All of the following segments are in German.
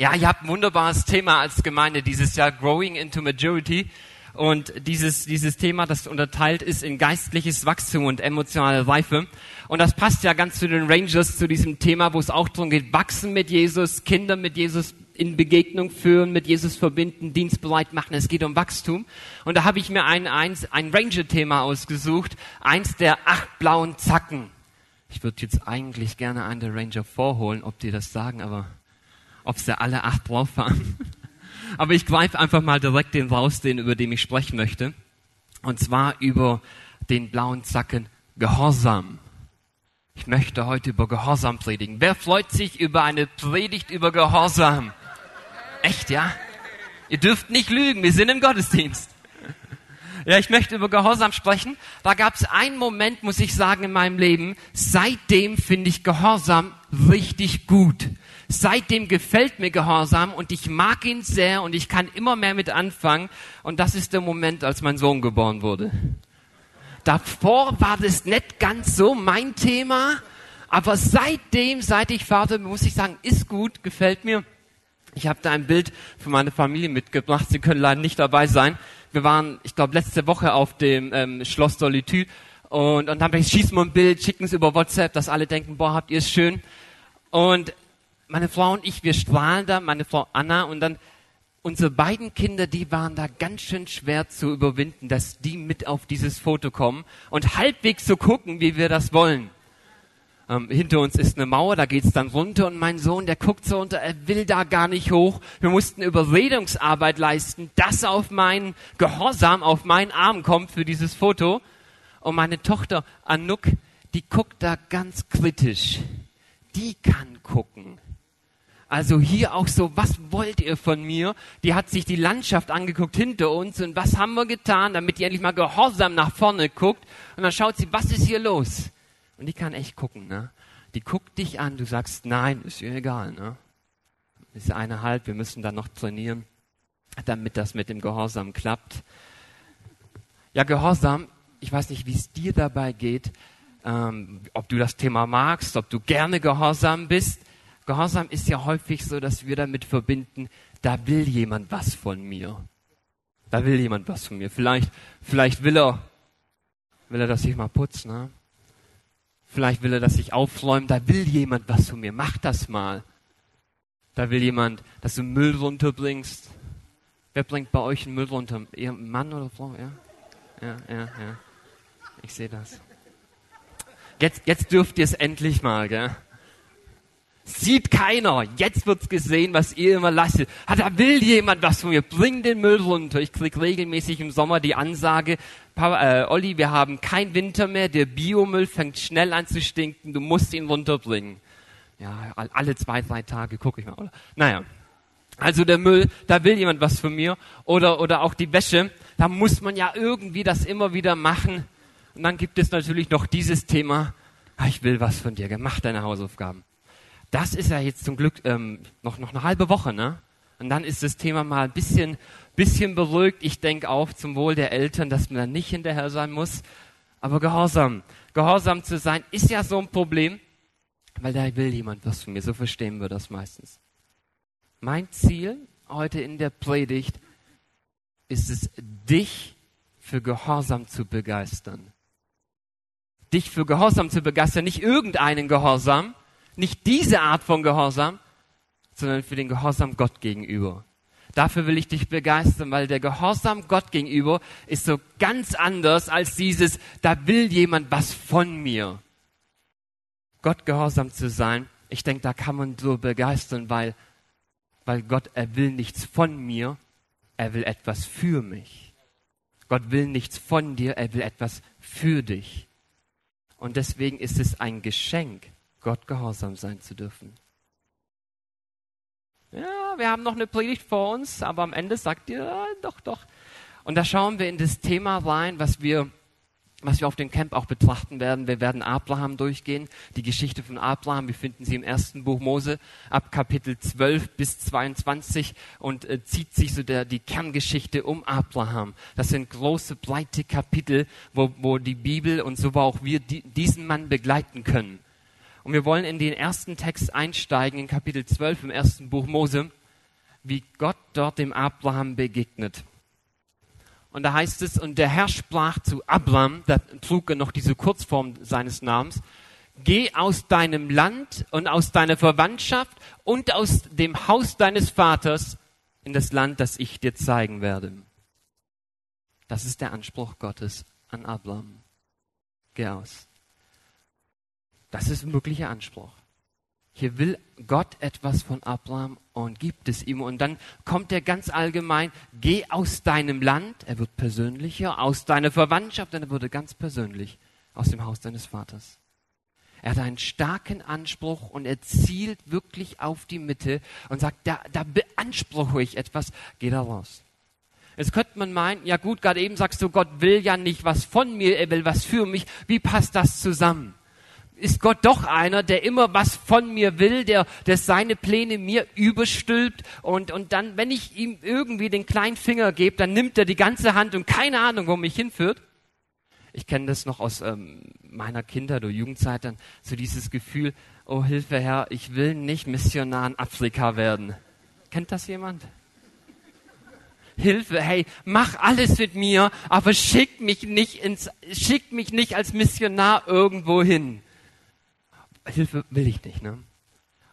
Ja, ihr habt ein wunderbares Thema als Gemeinde dieses Jahr, Growing into Majority. Und dieses, dieses Thema, das unterteilt ist in geistliches Wachstum und emotionale Reife. Und das passt ja ganz zu den Rangers, zu diesem Thema, wo es auch darum geht, wachsen mit Jesus, Kinder mit Jesus in Begegnung führen, mit Jesus verbinden, dienstbereit machen. Es geht um Wachstum. Und da habe ich mir ein, ein, ein Ranger-Thema ausgesucht. Eins der acht blauen Zacken. Ich würde jetzt eigentlich gerne einen der Ranger vorholen, ob die das sagen, aber ob sie alle acht drauf haben. Aber ich greife einfach mal direkt den raus, den, über den ich sprechen möchte. Und zwar über den blauen Zacken Gehorsam. Ich möchte heute über Gehorsam predigen. Wer freut sich über eine Predigt über Gehorsam? Echt, ja? Ihr dürft nicht lügen, wir sind im Gottesdienst. Ja, ich möchte über Gehorsam sprechen. Da gab es einen Moment, muss ich sagen, in meinem Leben. Seitdem finde ich Gehorsam richtig gut. Seitdem gefällt mir Gehorsam und ich mag ihn sehr und ich kann immer mehr mit anfangen. Und das ist der Moment, als mein Sohn geboren wurde. Davor war das nicht ganz so mein Thema, aber seitdem, seit ich Vater bin, muss ich sagen, ist gut, gefällt mir. Ich habe da ein Bild für meine Familie mitgebracht. Sie können leider nicht dabei sein. Wir waren, ich glaube, letzte Woche auf dem ähm, Schloss Solitude und, und dann schießen wir ein Bild, schicken es über WhatsApp, dass alle denken, boah, habt ihr es schön. Und meine Frau und ich, wir strahlen da, meine Frau Anna und dann unsere beiden Kinder, die waren da ganz schön schwer zu überwinden, dass die mit auf dieses Foto kommen und halbwegs zu so gucken, wie wir das wollen. Ähm, hinter uns ist eine Mauer, da geht's dann runter und mein Sohn, der guckt so runter, er will da gar nicht hoch. Wir mussten Überredungsarbeit leisten, dass auf meinen Gehorsam, auf meinen Arm kommt für dieses Foto. Und meine Tochter Anouk, die guckt da ganz kritisch. Die kann gucken. Also hier auch so, was wollt ihr von mir? Die hat sich die Landschaft angeguckt hinter uns und was haben wir getan, damit die endlich mal gehorsam nach vorne guckt. Und dann schaut sie, was ist hier los? Und die kann echt gucken, ne? Die guckt dich an, du sagst, nein, ist ihr egal, ne? Ist eine halb, wir müssen dann noch trainieren, damit das mit dem Gehorsam klappt. Ja, Gehorsam, ich weiß nicht, wie es dir dabei geht, ähm, ob du das Thema magst, ob du gerne gehorsam bist. Gehorsam ist ja häufig so, dass wir damit verbinden, da will jemand was von mir. Da will jemand was von mir. Vielleicht, vielleicht will er, will er, dass ich mal putze, ne? Vielleicht will er, dass ich aufräume. Da will jemand was von mir. Mach das mal. Da will jemand, dass du Müll runterbringst. Wer bringt bei euch einen Müll runter? Ihr Mann oder Frau? Ja? Ja, ja, ja. Ich sehe das. Jetzt, jetzt dürft ihr es endlich mal, gell? Sieht keiner. Jetzt wird's gesehen, was ihr immer lasst. Ah, da will jemand was von mir. Bring den Müll runter. Ich krieg regelmäßig im Sommer die Ansage, Papa, äh, Olli, wir haben kein Winter mehr. Der Biomüll fängt schnell an zu stinken. Du musst ihn runterbringen. Ja, alle zwei, drei Tage gucke ich mal. Oder? Naja. Also der Müll, da will jemand was von mir. Oder, oder auch die Wäsche. Da muss man ja irgendwie das immer wieder machen. Und dann gibt es natürlich noch dieses Thema. Ah, ich will was von dir. Mach deine Hausaufgaben. Das ist ja jetzt zum Glück ähm, noch, noch eine halbe Woche, ne? Und dann ist das Thema mal ein bisschen, bisschen beruhigt. Ich denke auch zum Wohl der Eltern, dass man da nicht hinterher sein muss. Aber Gehorsam, Gehorsam zu sein, ist ja so ein Problem, weil da will jemand was von mir. So verstehen wir das meistens. Mein Ziel heute in der Predigt ist es, dich für Gehorsam zu begeistern. Dich für Gehorsam zu begeistern, nicht irgendeinen Gehorsam, nicht diese Art von Gehorsam, sondern für den Gehorsam Gott gegenüber. Dafür will ich dich begeistern, weil der Gehorsam Gott gegenüber ist so ganz anders als dieses, da will jemand was von mir. Gott gehorsam zu sein, ich denke, da kann man so begeistern, weil, weil Gott, er will nichts von mir, er will etwas für mich. Gott will nichts von dir, er will etwas für dich. Und deswegen ist es ein Geschenk, Gott gehorsam sein zu dürfen. Ja, wir haben noch eine Predigt vor uns, aber am Ende sagt ihr, ja, doch, doch. Und da schauen wir in das Thema rein, was wir, was wir auf dem Camp auch betrachten werden. Wir werden Abraham durchgehen, die Geschichte von Abraham. Wir finden sie im ersten Buch Mose ab Kapitel 12 bis 22 und äh, zieht sich so der, die Kerngeschichte um Abraham. Das sind große, breite Kapitel, wo, wo die Bibel und so auch wir die, diesen Mann begleiten können. Und wir wollen in den ersten Text einsteigen, in Kapitel 12 im ersten Buch Mose. wie Gott dort dem Abraham begegnet. Und da heißt es, und der Herr sprach zu Abraham, da trug er noch diese Kurzform seines Namens, geh aus deinem Land und aus deiner Verwandtschaft und aus dem Haus deines Vaters in das Land, das ich dir zeigen werde. Das ist der Anspruch Gottes an Abraham. Geh aus. Das ist ein wirklicher Anspruch. Hier will Gott etwas von Abraham und gibt es ihm. Und dann kommt er ganz allgemein, geh aus deinem Land, er wird persönlicher, aus deiner Verwandtschaft, wird er ganz persönlich, aus dem Haus deines Vaters. Er hat einen starken Anspruch und er zielt wirklich auf die Mitte und sagt, da, da beanspruche ich etwas, geh da raus. Jetzt könnte man meinen, ja gut, gerade eben sagst du, Gott will ja nicht was von mir, er will was für mich. Wie passt das zusammen? Ist Gott doch einer, der immer was von mir will, der, der seine Pläne mir überstülpt und, und dann, wenn ich ihm irgendwie den kleinen Finger gebe, dann nimmt er die ganze Hand und keine Ahnung, wo mich hinführt. Ich kenne das noch aus ähm, meiner Kindheit oder Jugendzeit, dann so dieses Gefühl, oh Hilfe Herr, ich will nicht Missionar in Afrika werden. Kennt das jemand? Hilfe, hey, mach alles mit mir, aber schick mich nicht ins, schick mich nicht als Missionar irgendwo hin. Hilfe will ich nicht. Ne?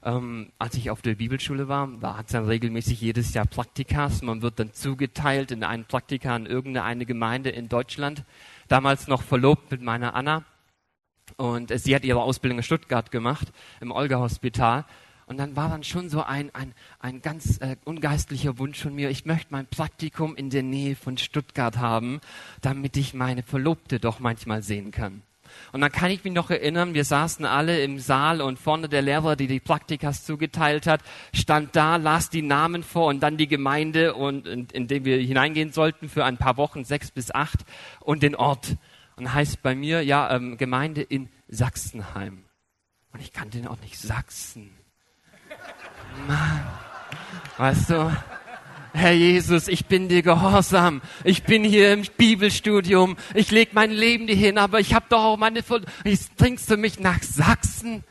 Ähm, als ich auf der Bibelschule war, da hat es dann regelmäßig jedes Jahr Praktikas. Man wird dann zugeteilt in einen Praktika in irgendeine Gemeinde in Deutschland. Damals noch verlobt mit meiner Anna. Und sie hat ihre Ausbildung in Stuttgart gemacht, im Olga-Hospital. Und dann war dann schon so ein, ein, ein ganz äh, ungeistlicher Wunsch von mir, ich möchte mein Praktikum in der Nähe von Stuttgart haben, damit ich meine Verlobte doch manchmal sehen kann. Und dann kann ich mich noch erinnern, wir saßen alle im Saal und vorne der Lehrer, die die Praktikas zugeteilt hat, stand da, las die Namen vor und dann die Gemeinde, und, in, in dem wir hineingehen sollten für ein paar Wochen, sechs bis acht, und den Ort. Und heißt bei mir, ja, ähm, Gemeinde in Sachsenheim. Und ich kannte den Ort nicht, Sachsen. Mann, weißt du, Herr Jesus, ich bin dir gehorsam. Ich bin hier im Bibelstudium. Ich leg mein Leben dir hin, aber ich habe doch auch meine... Jetzt bringst du mich nach Sachsen?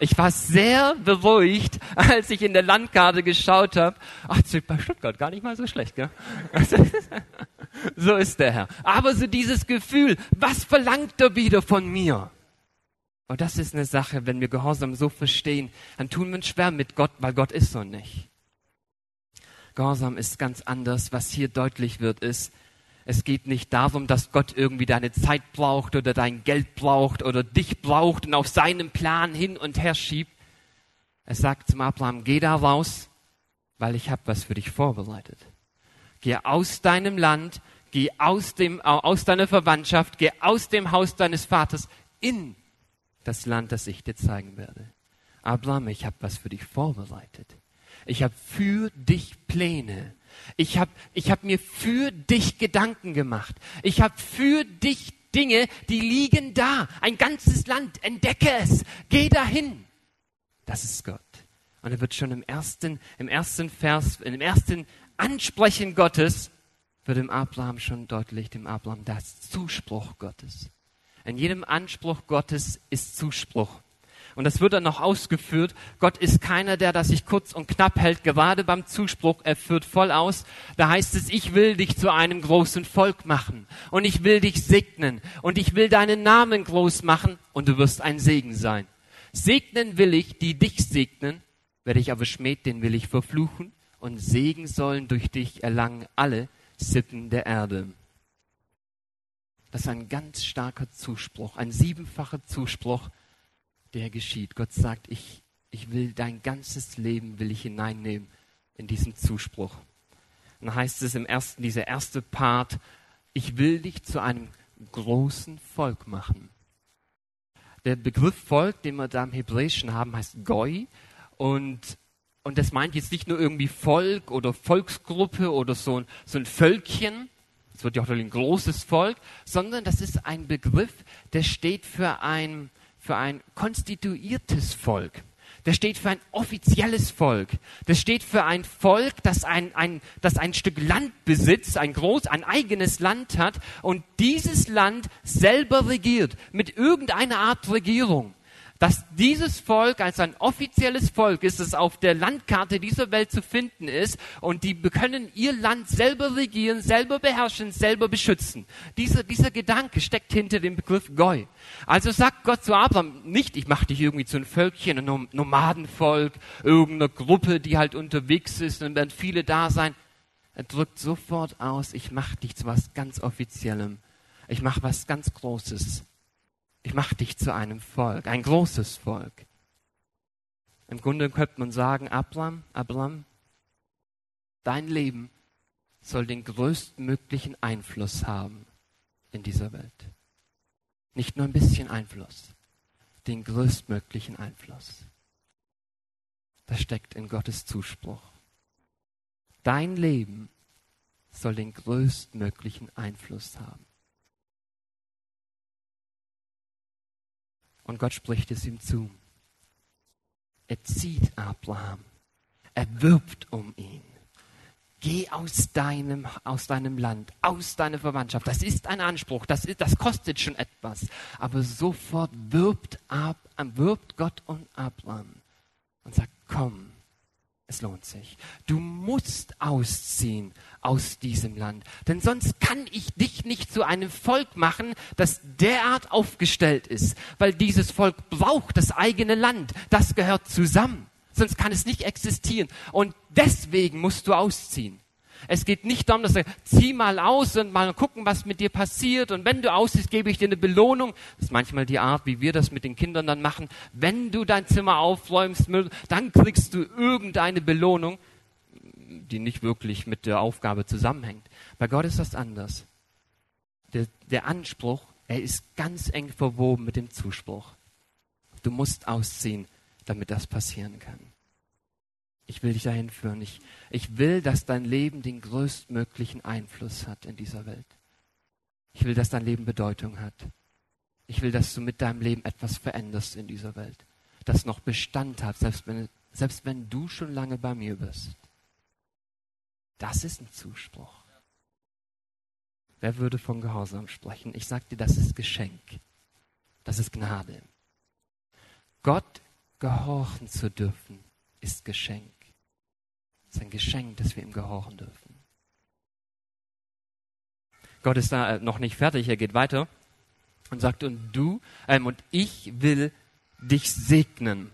Ich war sehr beruhigt, als ich in der Landkarte geschaut habe. Ach, bei Stuttgart gar nicht mal so schlecht, gell? so ist der Herr. Aber so dieses Gefühl, was verlangt er wieder von mir? Und das ist eine Sache, wenn wir Gehorsam so verstehen, dann tun wir uns schwer mit Gott, weil Gott ist so nicht. Gehorsam ist ganz anders. Was hier deutlich wird, ist, es geht nicht darum, dass Gott irgendwie deine Zeit braucht oder dein Geld braucht oder dich braucht und auf seinem Plan hin und her schiebt. Er sagt zum Abraham, geh da raus, weil ich habe was für dich vorbereitet. Geh aus deinem Land, geh aus, dem, aus deiner Verwandtschaft, geh aus dem Haus deines Vaters in das Land, das ich dir zeigen werde. Abraham, ich habe was für dich vorbereitet. Ich habe für dich Pläne. Ich habe ich hab mir für dich Gedanken gemacht. Ich habe für dich Dinge, die liegen da. Ein ganzes Land. Entdecke es. Geh dahin. Das ist Gott. Und er wird schon im ersten, im ersten Vers, im ersten Ansprechen Gottes, wird dem Abraham schon deutlich, dem Abraham das Zuspruch Gottes. In jedem Anspruch Gottes ist Zuspruch. Und das wird dann noch ausgeführt. Gott ist keiner, der das sich kurz und knapp hält, gerade beim Zuspruch. Er führt voll aus. Da heißt es, ich will dich zu einem großen Volk machen. Und ich will dich segnen. Und ich will deinen Namen groß machen. Und du wirst ein Segen sein. Segnen will ich, die dich segnen. Wer dich aber schmäht, den will ich verfluchen. Und Segen sollen durch dich erlangen alle Sippen der Erde. Das ist ein ganz starker Zuspruch, ein siebenfacher Zuspruch der geschieht. Gott sagt, ich, ich will dein ganzes Leben will ich hineinnehmen in diesen Zuspruch. Dann heißt es im ersten, dieser erste Part, ich will dich zu einem großen Volk machen. Der Begriff Volk, den wir da im Hebräischen haben, heißt Goi. Und, und das meint jetzt nicht nur irgendwie Volk oder Volksgruppe oder so ein, so ein Völkchen, es wird ja auch ein großes Volk, sondern das ist ein Begriff, der steht für ein, für ein konstituiertes Volk. Der steht für ein offizielles Volk. Das steht für ein Volk, das ein, ein, das ein Stück Land besitzt, ein groß, ein eigenes Land hat und dieses Land selber regiert, mit irgendeiner Art Regierung. Dass dieses Volk als ein offizielles Volk ist, das auf der Landkarte dieser Welt zu finden ist und die können ihr Land selber regieren, selber beherrschen, selber beschützen. Dieser, dieser Gedanke steckt hinter dem Begriff Goi. Also sagt Gott zu Abraham nicht, ich mache dich irgendwie zu einem Völkchen, einem Nomadenvolk, irgendeiner Gruppe, die halt unterwegs ist und werden viele da sein. Er drückt sofort aus, ich mache dich zu was ganz Offiziellem. Ich mache was ganz Großes. Ich mache dich zu einem Volk, ein großes Volk. Im Grunde könnte man sagen, Abraham, Abraham, dein Leben soll den größtmöglichen Einfluss haben in dieser Welt. Nicht nur ein bisschen Einfluss, den größtmöglichen Einfluss. Das steckt in Gottes Zuspruch. Dein Leben soll den größtmöglichen Einfluss haben. Und Gott spricht es ihm zu. Er zieht Abraham. Er wirbt um ihn. Geh aus deinem, aus deinem Land, aus deiner Verwandtschaft. Das ist ein Anspruch, das, ist, das kostet schon etwas. Aber sofort wirbt, Ab, wirbt Gott um Abraham und sagt, komm, es lohnt sich. Du musst ausziehen aus diesem Land. Denn sonst kann ich dich nicht zu einem Volk machen, das derart aufgestellt ist. Weil dieses Volk braucht das eigene Land. Das gehört zusammen. Sonst kann es nicht existieren. Und deswegen musst du ausziehen. Es geht nicht darum, dass er zieh mal aus und mal gucken, was mit dir passiert. Und wenn du aussiehst, gebe ich dir eine Belohnung. Das ist manchmal die Art, wie wir das mit den Kindern dann machen. Wenn du dein Zimmer aufräumst, dann kriegst du irgendeine Belohnung, die nicht wirklich mit der Aufgabe zusammenhängt. Bei Gott ist das anders. Der, der Anspruch, er ist ganz eng verwoben mit dem Zuspruch. Du musst ausziehen, damit das passieren kann. Ich will dich dahin führen. Ich, ich will, dass dein Leben den größtmöglichen Einfluss hat in dieser Welt. Ich will, dass dein Leben Bedeutung hat. Ich will, dass du mit deinem Leben etwas veränderst in dieser Welt. Das noch Bestand hat, selbst wenn, selbst wenn du schon lange bei mir bist. Das ist ein Zuspruch. Wer würde von Gehorsam sprechen? Ich sage dir, das ist Geschenk. Das ist Gnade. Gott gehorchen zu dürfen, ist Geschenk. Es ist ein Geschenk, dass wir ihm gehorchen dürfen. Gott ist da äh, noch nicht fertig, er geht weiter und sagt, und du ähm, und ich will dich segnen.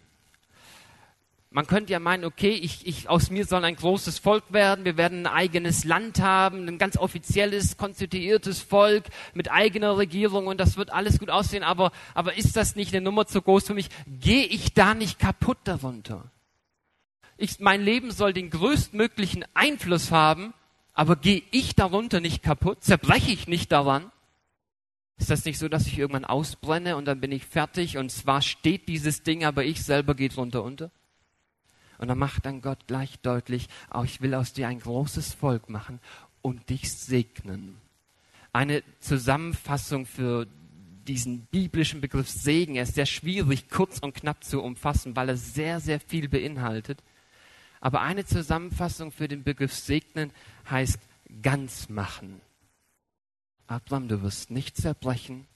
Man könnte ja meinen, okay, ich, ich, aus mir soll ein großes Volk werden, wir werden ein eigenes Land haben, ein ganz offizielles, konstituiertes Volk mit eigener Regierung und das wird alles gut aussehen, aber, aber ist das nicht eine Nummer zu groß für mich? Gehe ich da nicht kaputt darunter? Ich, mein Leben soll den größtmöglichen Einfluss haben, aber gehe ich darunter nicht kaputt? Zerbreche ich nicht daran? Ist das nicht so, dass ich irgendwann ausbrenne und dann bin ich fertig und zwar steht dieses Ding, aber ich selber gehe drunter unter? Und dann macht dann Gott gleich deutlich, auch ich will aus dir ein großes Volk machen und dich segnen. Eine Zusammenfassung für diesen biblischen Begriff Segen, er ist sehr schwierig, kurz und knapp zu umfassen, weil er sehr, sehr viel beinhaltet. Aber eine Zusammenfassung für den Begriff segnen heißt ganz machen. Abraham, du wirst nicht zerbrechen.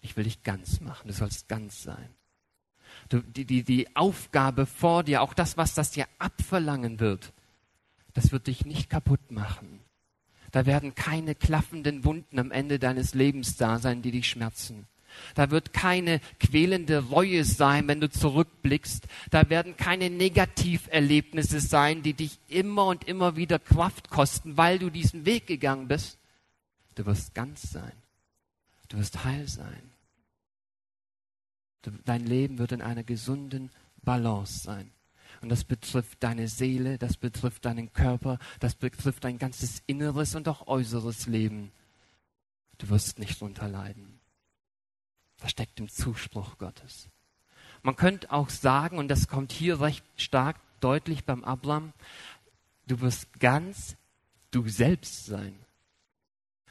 Ich will dich ganz machen. Du sollst ganz sein. Du, die, die, die Aufgabe vor dir, auch das, was das dir abverlangen wird, das wird dich nicht kaputt machen. Da werden keine klaffenden Wunden am Ende deines Lebens da sein, die dich schmerzen. Da wird keine quälende Reue sein, wenn du zurückblickst. Da werden keine Negativerlebnisse sein, die dich immer und immer wieder Kraft kosten, weil du diesen Weg gegangen bist. Du wirst ganz sein. Du wirst heil sein. Dein Leben wird in einer gesunden Balance sein. Und das betrifft deine Seele, das betrifft deinen Körper, das betrifft dein ganzes inneres und auch äußeres Leben. Du wirst nicht drunter leiden. Das steckt im Zuspruch Gottes. Man könnte auch sagen, und das kommt hier recht stark deutlich beim Abraham, du wirst ganz du selbst sein.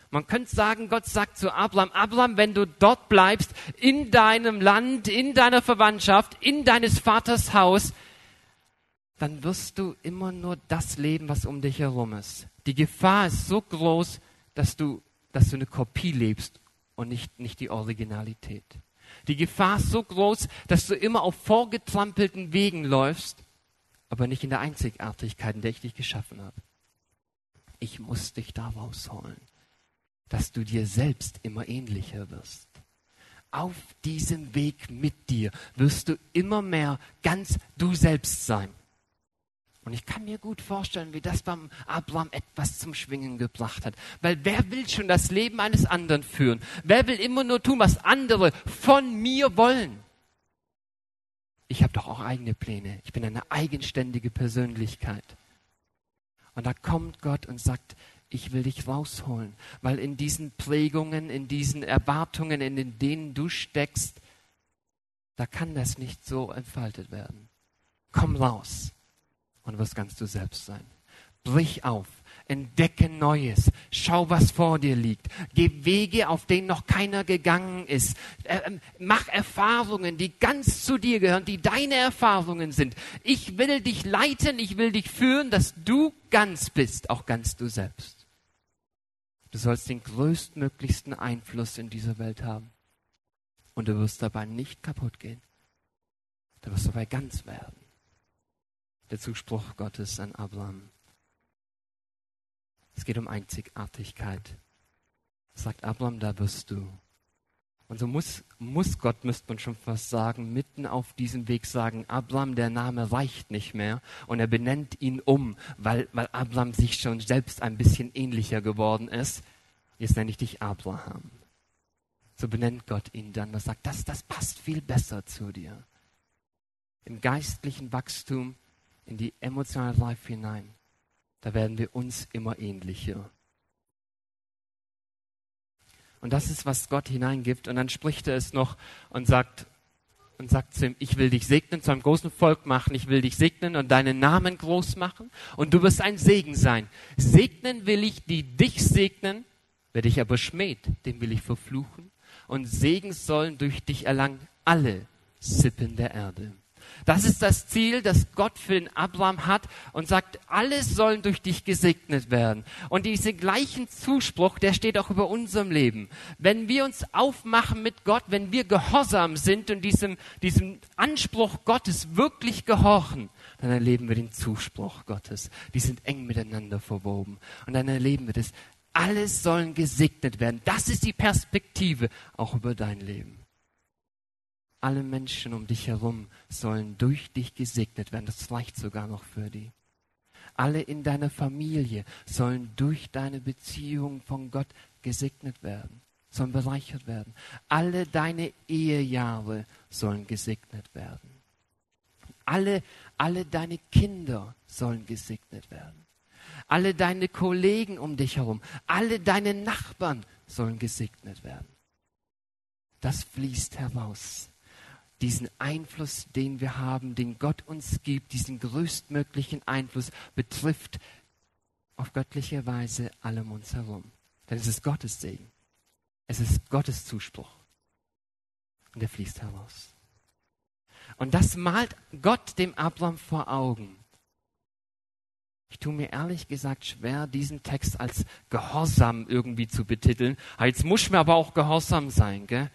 Man könnte sagen, Gott sagt zu Abraham, Abraham, wenn du dort bleibst, in deinem Land, in deiner Verwandtschaft, in deines Vaters Haus, dann wirst du immer nur das leben, was um dich herum ist. Die Gefahr ist so groß, dass du, dass du eine Kopie lebst und nicht, nicht die Originalität. Die Gefahr ist so groß, dass du immer auf vorgetrampelten Wegen läufst, aber nicht in der Einzigartigkeit, in der ich dich geschaffen habe. Ich muss dich da rausholen, dass du dir selbst immer ähnlicher wirst. Auf diesem Weg mit dir wirst du immer mehr ganz du selbst sein. Und ich kann mir gut vorstellen, wie das beim Abraham etwas zum Schwingen gebracht hat. Weil wer will schon das Leben eines anderen führen? Wer will immer nur tun, was andere von mir wollen? Ich habe doch auch eigene Pläne. Ich bin eine eigenständige Persönlichkeit. Und da kommt Gott und sagt, ich will dich rausholen, weil in diesen Prägungen, in diesen Erwartungen, in denen du steckst, da kann das nicht so entfaltet werden. Komm raus und wirst ganz du selbst sein. Brich auf, entdecke Neues, schau, was vor dir liegt, geh Wege, auf denen noch keiner gegangen ist, äh, mach Erfahrungen, die ganz zu dir gehören, die deine Erfahrungen sind. Ich will dich leiten, ich will dich führen, dass du ganz bist, auch ganz du selbst. Du sollst den größtmöglichsten Einfluss in dieser Welt haben. Und du wirst dabei nicht kaputt gehen. Du wirst dabei ganz werden der Zuspruch Gottes an Abraham. Es geht um Einzigartigkeit. Sagt Abraham, da wirst du. Und so muss, muss Gott, müsste man schon fast sagen, mitten auf diesem Weg sagen, Abraham, der Name reicht nicht mehr. Und er benennt ihn um, weil, weil Abraham sich schon selbst ein bisschen ähnlicher geworden ist. Jetzt nenne ich dich Abraham. So benennt Gott ihn dann und sagt, das, das passt viel besser zu dir. Im geistlichen Wachstum in die emotionale Life hinein, da werden wir uns immer ähnlicher. Und das ist, was Gott hineingibt. Und dann spricht er es noch und sagt, und sagt zu ihm, ich will dich segnen, zu einem großen Volk machen, ich will dich segnen und deinen Namen groß machen und du wirst ein Segen sein. Segnen will ich, die dich segnen, wer dich aber schmäht, den will ich verfluchen und Segen sollen durch dich erlangen alle Sippen der Erde. Das ist das Ziel, das Gott für den Abraham hat und sagt, alles sollen durch dich gesegnet werden. Und diesen gleichen Zuspruch, der steht auch über unserem Leben. Wenn wir uns aufmachen mit Gott, wenn wir gehorsam sind und diesem, diesem Anspruch Gottes wirklich gehorchen, dann erleben wir den Zuspruch Gottes. Die sind eng miteinander verwoben. Und dann erleben wir das. Alles sollen gesegnet werden. Das ist die Perspektive auch über dein Leben. Alle Menschen um dich herum sollen durch dich gesegnet werden. Das reicht sogar noch für die. Alle in deiner Familie sollen durch deine Beziehung von Gott gesegnet werden, sollen bereichert werden. Alle deine Ehejahre sollen gesegnet werden. Alle, alle deine Kinder sollen gesegnet werden. Alle deine Kollegen um dich herum, alle deine Nachbarn sollen gesegnet werden. Das fließt heraus diesen Einfluss, den wir haben, den Gott uns gibt, diesen größtmöglichen Einfluss, betrifft auf göttliche Weise alle um uns herum. Denn es ist Gottes Segen. Es ist Gottes Zuspruch. Und er fließt heraus. Und das malt Gott dem Abraham vor Augen. Ich tue mir ehrlich gesagt schwer, diesen Text als Gehorsam irgendwie zu betiteln. Jetzt muss mir aber auch Gehorsam sein, gell?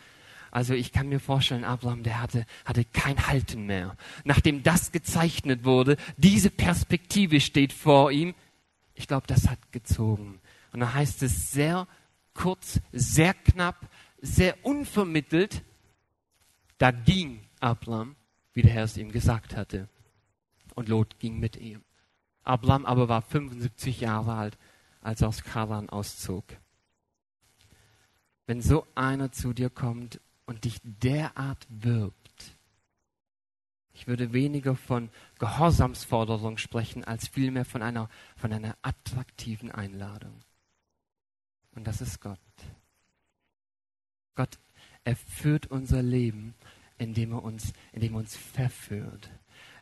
Also ich kann mir vorstellen, Abraham, der hatte, hatte kein Halten mehr. Nachdem das gezeichnet wurde, diese Perspektive steht vor ihm. Ich glaube, das hat gezogen. Und da heißt es sehr kurz, sehr knapp, sehr unvermittelt, da ging Abraham, wie der Herr es ihm gesagt hatte. Und Lot ging mit ihm. Abraham aber war 75 Jahre alt, als er aus Karan auszog. Wenn so einer zu dir kommt und dich derart wirbt. Ich würde weniger von Gehorsamsforderung sprechen, als vielmehr von einer, von einer attraktiven Einladung. Und das ist Gott. Gott, er unser Leben, indem er uns, indem er uns verführt.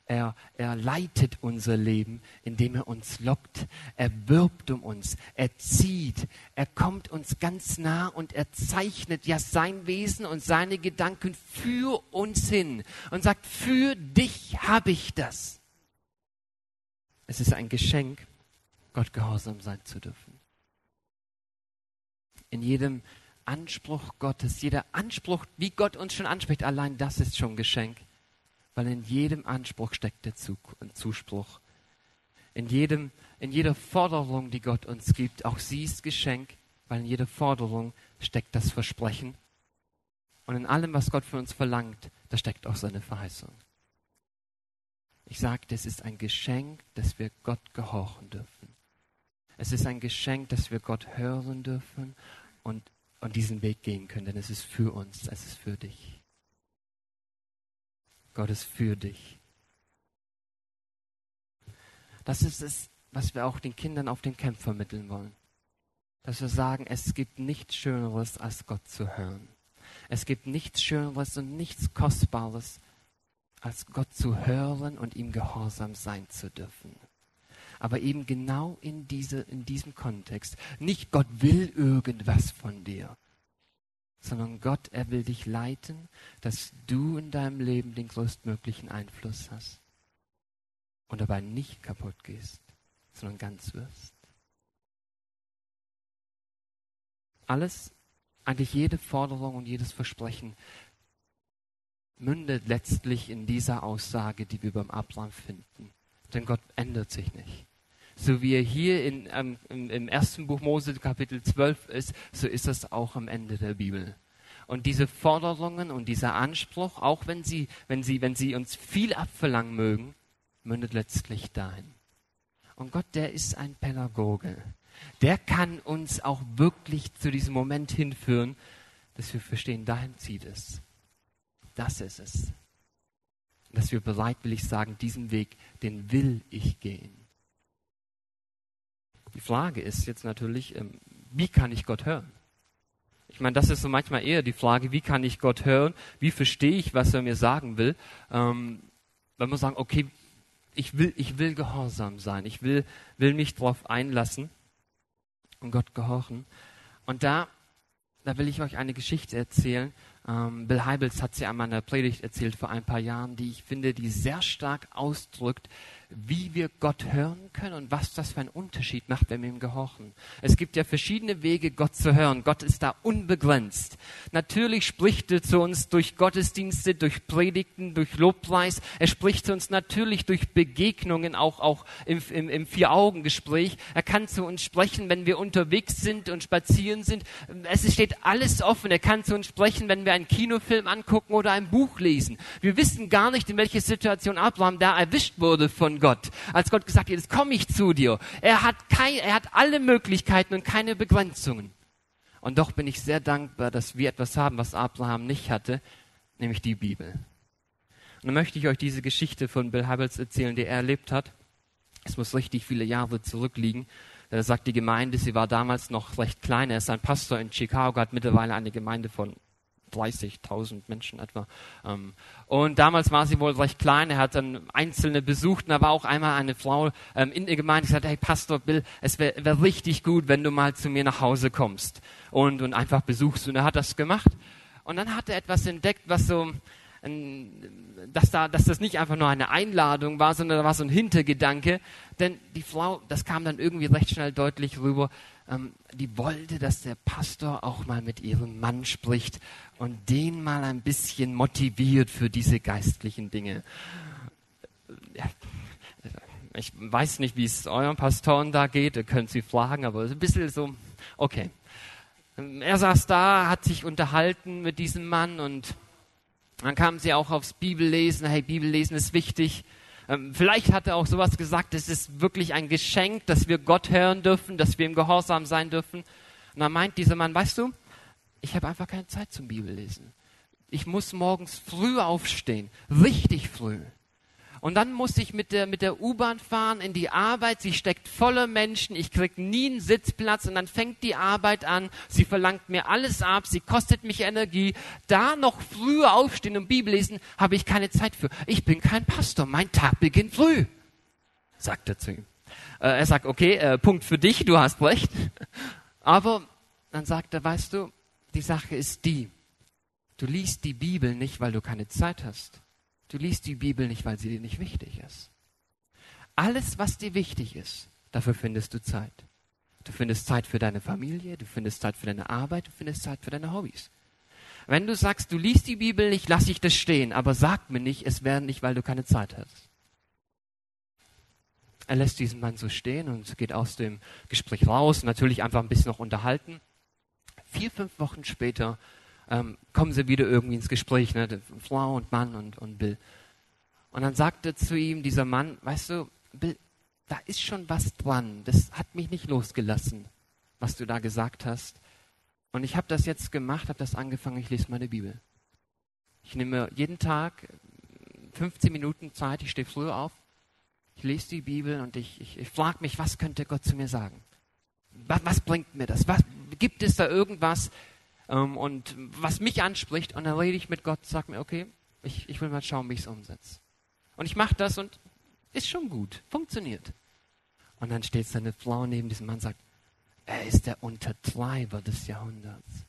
Er, er leitet unser Leben, indem er uns lockt. Er wirbt um uns. Er zieht. Er kommt uns ganz nah und er zeichnet ja sein Wesen und seine Gedanken für uns hin und sagt, für dich habe ich das. Es ist ein Geschenk, Gott gehorsam sein zu dürfen. In jedem Anspruch Gottes, jeder Anspruch, wie Gott uns schon anspricht, allein das ist schon Geschenk. Weil in jedem Anspruch steckt der Zuspruch. In, jedem, in jeder Forderung, die Gott uns gibt, auch sie ist Geschenk, weil in jeder Forderung steckt das Versprechen. Und in allem, was Gott von uns verlangt, da steckt auch seine Verheißung. Ich sagte, es ist ein Geschenk, dass wir Gott gehorchen dürfen. Es ist ein Geschenk, dass wir Gott hören dürfen und, und diesen Weg gehen können, denn es ist für uns, es ist für dich. Gott ist für dich. Das ist es, was wir auch den Kindern auf dem Camp vermitteln wollen. Dass wir sagen, es gibt nichts Schöneres, als Gott zu hören. Es gibt nichts Schöneres und nichts Kostbares, als Gott zu hören und ihm gehorsam sein zu dürfen. Aber eben genau in, diese, in diesem Kontext. Nicht Gott will irgendwas von dir, sondern Gott, er will dich leiten, dass du in deinem Leben den größtmöglichen Einfluss hast und dabei nicht kaputt gehst, sondern ganz wirst. Alles, eigentlich jede Forderung und jedes Versprechen mündet letztlich in dieser Aussage, die wir beim Abraham finden. Denn Gott ändert sich nicht. So wie er hier in, ähm, im, ersten Buch Mose Kapitel 12 ist, so ist es auch am Ende der Bibel. Und diese Forderungen und dieser Anspruch, auch wenn sie, wenn sie, wenn sie uns viel abverlangen mögen, mündet letztlich dahin. Und Gott, der ist ein Pädagoge. Der kann uns auch wirklich zu diesem Moment hinführen, dass wir verstehen, dahin zieht es. Das ist es. Dass wir bereitwillig sagen, diesen Weg, den will ich gehen. Die Frage ist jetzt natürlich, ähm, wie kann ich Gott hören? Ich meine, das ist so manchmal eher die Frage, wie kann ich Gott hören? Wie verstehe ich, was er mir sagen will? Ähm, wenn wir sagen, okay, ich will, ich will gehorsam sein, ich will, will mich darauf einlassen und Gott gehorchen. Und da, da will ich euch eine Geschichte erzählen ähm, Bill Heibels hat sie einmal in einer Predigt erzählt vor ein paar Jahren, die ich finde, die sehr stark ausdrückt, wie wir Gott hören können und was das für einen Unterschied macht, wenn wir ihm gehorchen. Es gibt ja verschiedene Wege, Gott zu hören. Gott ist da unbegrenzt. Natürlich spricht er zu uns durch Gottesdienste, durch Predigten, durch Lobpreis. Er spricht zu uns natürlich durch Begegnungen, auch, auch im, im, im Vier-Augen-Gespräch. Er kann zu uns sprechen, wenn wir unterwegs sind und spazieren sind. Es steht alles offen. Er kann zu uns sprechen, wenn wir einen Kinofilm angucken oder ein Buch lesen. Wir wissen gar nicht, in welche Situation Abraham da erwischt wurde von Gott. Als Gott gesagt hat, jetzt komme ich zu dir. Er hat, kein, er hat alle Möglichkeiten und keine Begrenzungen. Und doch bin ich sehr dankbar, dass wir etwas haben, was Abraham nicht hatte, nämlich die Bibel. Und dann möchte ich euch diese Geschichte von Bill Hybels erzählen, die er erlebt hat. Es muss richtig viele Jahre zurückliegen. Er sagt, die Gemeinde, sie war damals noch recht klein. Er ist ein Pastor in Chicago, hat mittlerweile eine Gemeinde von 30.000 Menschen etwa. Ähm, und damals war sie wohl recht klein. Er hat dann Einzelne besucht. Und da war auch einmal eine Frau ähm, in der Gemeinde, die gesagt, hey Pastor Bill, es wäre wär richtig gut, wenn du mal zu mir nach Hause kommst und, und einfach besuchst. Und er hat das gemacht. Und dann hat er etwas entdeckt, was so, dass, da, dass das nicht einfach nur eine Einladung war, sondern da war so ein Hintergedanke. Denn die Frau, das kam dann irgendwie recht schnell deutlich rüber, ähm, die wollte, dass der Pastor auch mal mit ihrem Mann spricht und den mal ein bisschen motiviert für diese geistlichen Dinge. Ich weiß nicht, wie es euren Pastoren da geht, ihr könnt sie fragen, aber ein bisschen so, okay. Er saß da, hat sich unterhalten mit diesem Mann und dann kamen sie auch aufs Bibellesen. Hey, Bibellesen ist wichtig. Ähm, vielleicht hat er auch sowas gesagt, es ist wirklich ein Geschenk, dass wir Gott hören dürfen, dass wir ihm gehorsam sein dürfen. Und dann meint dieser Mann, weißt du, ich habe einfach keine Zeit zum Bibellesen. Ich muss morgens früh aufstehen, richtig früh. Und dann muss ich mit der, mit der U-Bahn fahren in die Arbeit. Sie steckt voller Menschen. Ich krieg nie einen Sitzplatz. Und dann fängt die Arbeit an. Sie verlangt mir alles ab. Sie kostet mich Energie. Da noch früher aufstehen und Bibel lesen, habe ich keine Zeit für. Ich bin kein Pastor. Mein Tag beginnt früh, sagt er zu ihm. Äh, er sagt, okay, äh, Punkt für dich. Du hast recht. Aber dann sagt er, weißt du, die Sache ist die. Du liest die Bibel nicht, weil du keine Zeit hast. Du liest die Bibel nicht, weil sie dir nicht wichtig ist. Alles, was dir wichtig ist, dafür findest du Zeit. Du findest Zeit für deine Familie, du findest Zeit für deine Arbeit, du findest Zeit für deine Hobbys. Wenn du sagst, du liest die Bibel nicht, lass ich das stehen, aber sag mir nicht, es wäre nicht, weil du keine Zeit hast. Er lässt diesen Mann so stehen und geht aus dem Gespräch raus, natürlich einfach ein bisschen noch unterhalten. Vier, fünf Wochen später ähm, kommen sie wieder irgendwie ins Gespräch, ne? Frau und Mann und, und Bill. Und dann sagte zu ihm dieser Mann, weißt du, Bill, da ist schon was dran. Das hat mich nicht losgelassen, was du da gesagt hast. Und ich habe das jetzt gemacht, habe das angefangen, ich lese meine Bibel. Ich nehme jeden Tag 15 Minuten Zeit, ich stehe früher auf, ich lese die Bibel und ich, ich, ich frage mich, was könnte Gott zu mir sagen? Was, was bringt mir das? Was, gibt es da irgendwas, ähm, und was mich anspricht? Und dann rede ich mit Gott, sag mir, okay, ich, ich will mal schauen, wie ich es umsetze. Und ich mache das und ist schon gut, funktioniert. Und dann steht seine Frau neben diesem Mann und sagt, er ist der Untertreiber des Jahrhunderts.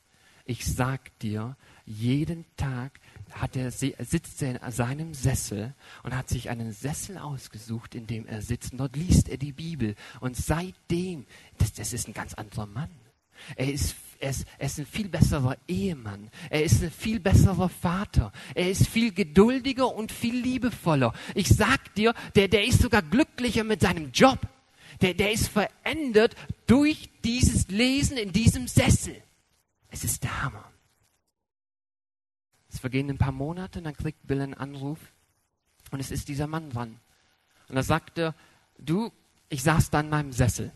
Ich sag dir, jeden Tag hat er, sitzt er in seinem Sessel und hat sich einen Sessel ausgesucht, in dem er sitzt. Und dort liest er die Bibel. Und seitdem, das, das ist ein ganz anderer Mann. Er ist, er, ist, er ist ein viel besserer Ehemann. Er ist ein viel besserer Vater. Er ist viel geduldiger und viel liebevoller. Ich sag dir, der, der ist sogar glücklicher mit seinem Job. Der, der ist verändert durch dieses Lesen in diesem Sessel. Es ist der Hammer. Es vergehen ein paar Monate, dann kriegt Bill einen Anruf und es ist dieser Mann dran. Und er sagte, du, ich saß da in meinem Sessel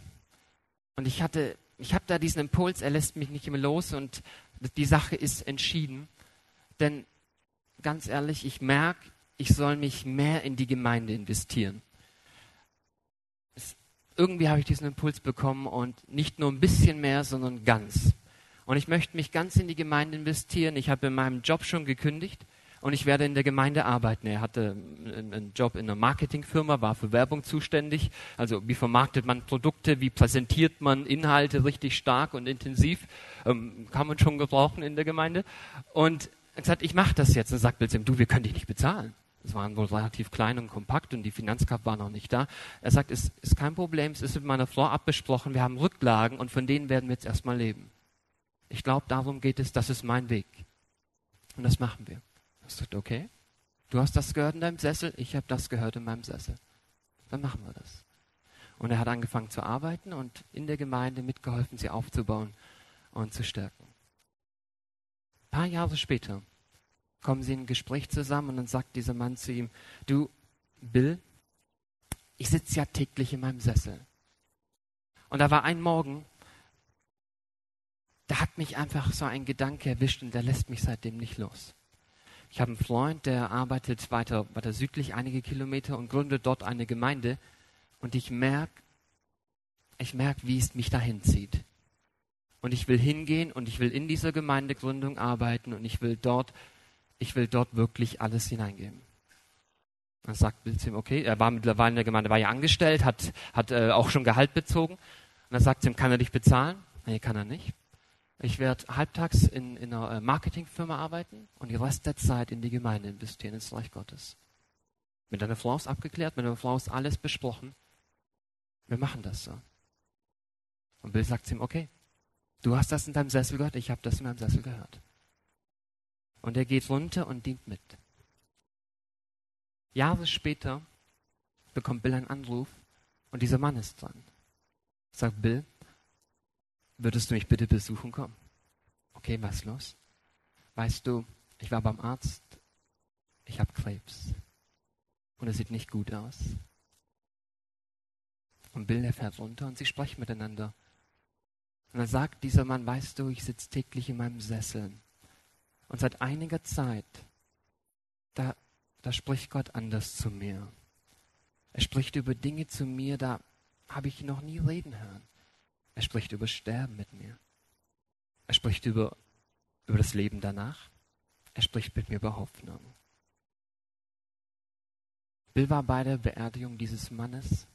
und ich hatte, ich habe da diesen Impuls, er lässt mich nicht mehr los und die Sache ist entschieden. Denn ganz ehrlich, ich merke, ich soll mich mehr in die Gemeinde investieren. Es, irgendwie habe ich diesen Impuls bekommen und nicht nur ein bisschen mehr, sondern ganz. Und ich möchte mich ganz in die Gemeinde investieren. Ich habe in meinem Job schon gekündigt und ich werde in der Gemeinde arbeiten. Er hatte einen Job in einer Marketingfirma, war für Werbung zuständig. Also wie vermarktet man Produkte, wie präsentiert man Inhalte richtig stark und intensiv, ähm, kann man schon gebrauchen in der Gemeinde. Und er gesagt, ich mache das jetzt. Und sagt Bilzim, du, wir können dich nicht bezahlen. Es waren wohl relativ klein und kompakt und die Finanzkraft war noch nicht da. Er sagt, es ist kein Problem, es ist mit meiner Frau abbesprochen, wir haben Rücklagen und von denen werden wir jetzt erstmal leben. Ich glaube, darum geht es, das ist mein Weg. Und das machen wir. Ich sagte, okay, du hast das gehört in deinem Sessel, ich habe das gehört in meinem Sessel. Dann machen wir das. Und er hat angefangen zu arbeiten und in der Gemeinde mitgeholfen, sie aufzubauen und zu stärken. Ein paar Jahre später kommen sie in ein Gespräch zusammen und dann sagt dieser Mann zu ihm, du, Bill, ich sitze ja täglich in meinem Sessel. Und da war ein Morgen, da hat mich einfach so ein Gedanke erwischt und der lässt mich seitdem nicht los. Ich habe einen Freund, der arbeitet weiter, weiter südlich einige Kilometer und gründet dort eine Gemeinde und ich merke, ich merke, wie es mich dahin zieht. Und ich will hingehen und ich will in dieser Gemeindegründung arbeiten und ich will dort, ich will dort wirklich alles hineingeben. Dann sagt Bill zu ihm, okay, er war mittlerweile in der Gemeinde, war ja angestellt, hat, hat äh, auch schon Gehalt bezogen. Und dann sagt sie ihm, kann er dich bezahlen? Nee, kann er nicht. Ich werde halbtags in, in einer äh, Marketingfirma arbeiten und die Rest der Zeit in die Gemeinde investieren, ins Reich Gottes. Mit einer Frau ist abgeklärt, mit einer Frau ist alles besprochen. Wir machen das so. Und Bill sagt zu ihm, okay, du hast das in deinem Sessel gehört, ich habe das in meinem Sessel gehört. Und er geht runter und dient mit. Jahre später bekommt Bill einen Anruf und dieser Mann ist dran. Sagt Bill, würdest du mich bitte besuchen kommen? Okay, was los? Weißt du, ich war beim Arzt, ich habe Krebs und es sieht nicht gut aus. Und Bill, der fährt runter und sie sprechen miteinander. Und dann sagt dieser Mann, weißt du, ich sitze täglich in meinem Sessel. Und seit einiger Zeit, da, da spricht Gott anders zu mir. Er spricht über Dinge zu mir, da habe ich noch nie reden hören. Er spricht über Sterben mit mir. Er spricht über, über das Leben danach. Er spricht mit mir über Hoffnung. Bill war bei der Beerdigung dieses Mannes.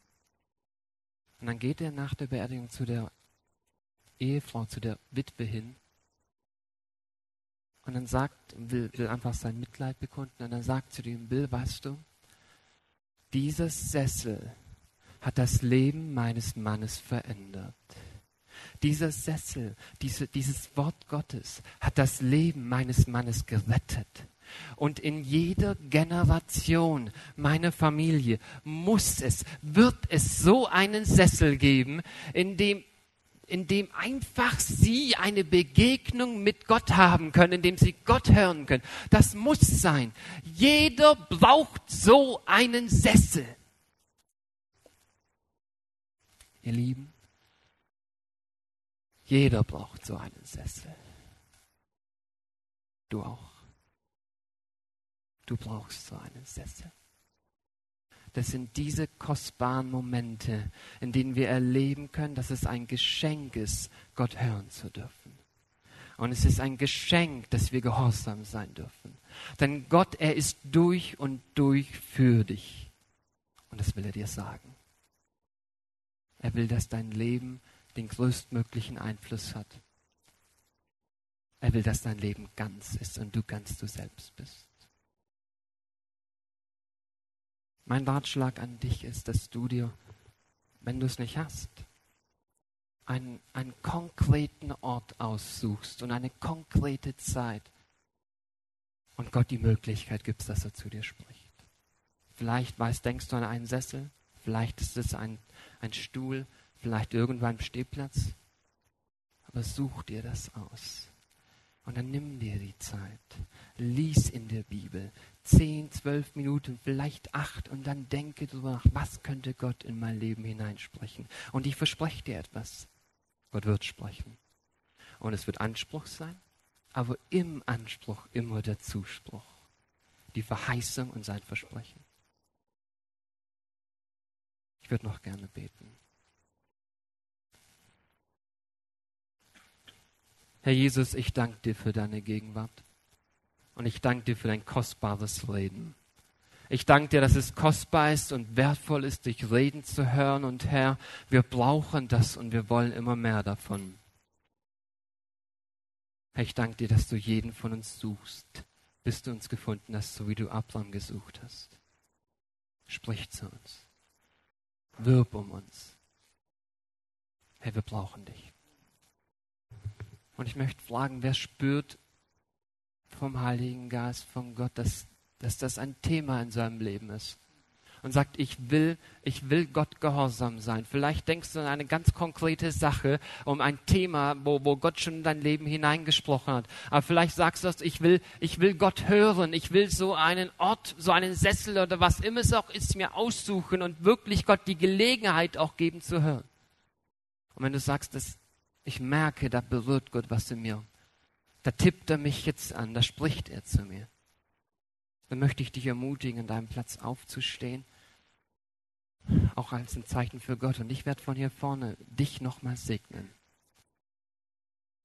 Und dann geht er nach der Beerdigung zu der Ehefrau, zu der Witwe hin. Und dann sagt, will, will einfach sein Mitleid bekunden. Und dann sagt zu dem Bill, weißt du, dieses Sessel hat das Leben meines Mannes verändert. Dieser Sessel, diese, dieses Wort Gottes hat das Leben meines Mannes gerettet. Und in jeder Generation meiner Familie muss es, wird es so einen Sessel geben, in dem in dem einfach sie eine Begegnung mit Gott haben können, in dem sie Gott hören können. Das muss sein. Jeder braucht so einen Sessel. Ihr Lieben, jeder braucht so einen Sessel. Du auch. Du brauchst so einen Sessel. Das sind diese kostbaren Momente, in denen wir erleben können, dass es ein Geschenk ist, Gott hören zu dürfen. Und es ist ein Geschenk, dass wir gehorsam sein dürfen. Denn Gott, er ist durch und durch für dich. Und das will er dir sagen. Er will, dass dein Leben den größtmöglichen Einfluss hat. Er will, dass dein Leben ganz ist und du ganz du selbst bist. Mein Ratschlag an dich ist, dass du dir, wenn du es nicht hast, einen, einen konkreten Ort aussuchst und eine konkrete Zeit und Gott die Möglichkeit gibst, dass er zu dir spricht. Vielleicht weißt, denkst du an einen Sessel, vielleicht ist es ein, ein Stuhl, vielleicht irgendwann ein Stehplatz, aber such dir das aus. Und dann nimm dir die Zeit. Lies in der Bibel zehn, zwölf Minuten, vielleicht acht und dann denke darüber nach, was könnte Gott in mein Leben hineinsprechen. Und ich verspreche dir etwas. Gott wird sprechen. Und es wird Anspruch sein, aber im Anspruch immer der Zuspruch. Die Verheißung und sein Versprechen. Ich würde noch gerne beten. Herr Jesus, ich danke dir für deine Gegenwart. Und ich danke dir für dein kostbares Reden. Ich danke dir, dass es kostbar ist und wertvoll ist, dich reden zu hören. Und Herr, wir brauchen das und wir wollen immer mehr davon. Herr, ich danke dir, dass du jeden von uns suchst, bis du uns gefunden hast, so wie du Abraham gesucht hast. Sprich zu uns. Wirb um uns. Herr, wir brauchen dich. Und ich möchte fragen, wer spürt vom Heiligen Geist, von Gott, dass, dass das ein Thema in seinem Leben ist? Und sagt, ich will, ich will Gott gehorsam sein. Vielleicht denkst du an eine ganz konkrete Sache, um ein Thema, wo, wo Gott schon in dein Leben hineingesprochen hat. Aber vielleicht sagst du, ich will, ich will Gott hören. Ich will so einen Ort, so einen Sessel oder was immer es auch ist, mir aussuchen und wirklich Gott die Gelegenheit auch geben zu hören. Und wenn du sagst, das, ich merke, da berührt Gott was in mir. Da tippt er mich jetzt an, da spricht er zu mir. Dann möchte ich dich ermutigen, an deinem Platz aufzustehen. Auch als ein Zeichen für Gott. Und ich werde von hier vorne dich nochmal segnen.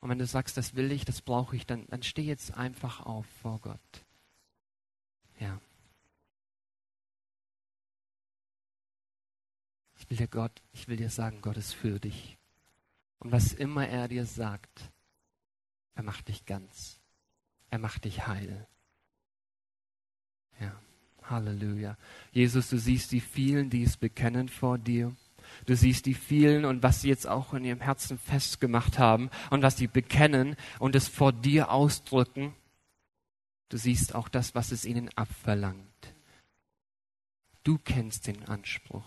Und wenn du sagst, das will ich, das brauche ich, dann, dann steh jetzt einfach auf vor Gott. Ja. Ich will dir Gott, ich will dir sagen, Gott ist für dich. Und was immer er dir sagt, er macht dich ganz. Er macht dich heil. Ja, Halleluja. Jesus, du siehst die vielen, die es bekennen vor dir. Du siehst die vielen und was sie jetzt auch in ihrem Herzen festgemacht haben und was sie bekennen und es vor dir ausdrücken. Du siehst auch das, was es ihnen abverlangt. Du kennst den Anspruch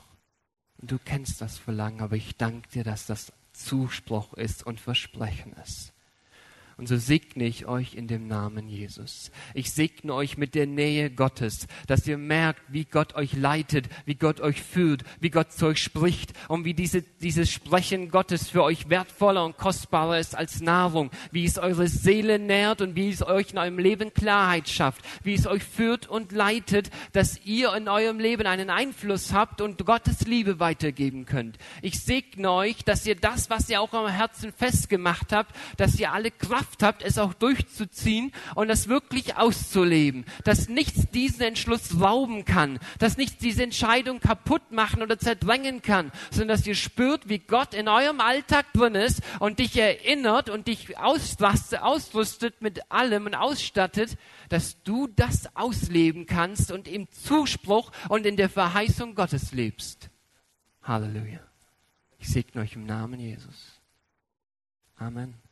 und du kennst das Verlangen, aber ich danke dir, dass das Zuspruch ist und Versprechen ist. Und so segne ich euch in dem Namen Jesus. Ich segne euch mit der Nähe Gottes, dass ihr merkt, wie Gott euch leitet, wie Gott euch führt, wie Gott zu euch spricht und wie diese, dieses Sprechen Gottes für euch wertvoller und kostbarer ist als Nahrung, wie es eure Seele nährt und wie es euch in eurem Leben Klarheit schafft, wie es euch führt und leitet, dass ihr in eurem Leben einen Einfluss habt und Gottes Liebe weitergeben könnt. Ich segne euch, dass ihr das, was ihr auch am Herzen festgemacht habt, dass ihr alle Kraft Kraft habt, es auch durchzuziehen und das wirklich auszuleben. Dass nichts diesen Entschluss rauben kann, dass nichts diese Entscheidung kaputt machen oder zerdrängen kann, sondern dass ihr spürt, wie Gott in eurem Alltag drin ist und dich erinnert und dich ausrüstet mit allem und ausstattet, dass du das ausleben kannst und im Zuspruch und in der Verheißung Gottes lebst. Halleluja. Ich segne euch im Namen Jesus. Amen.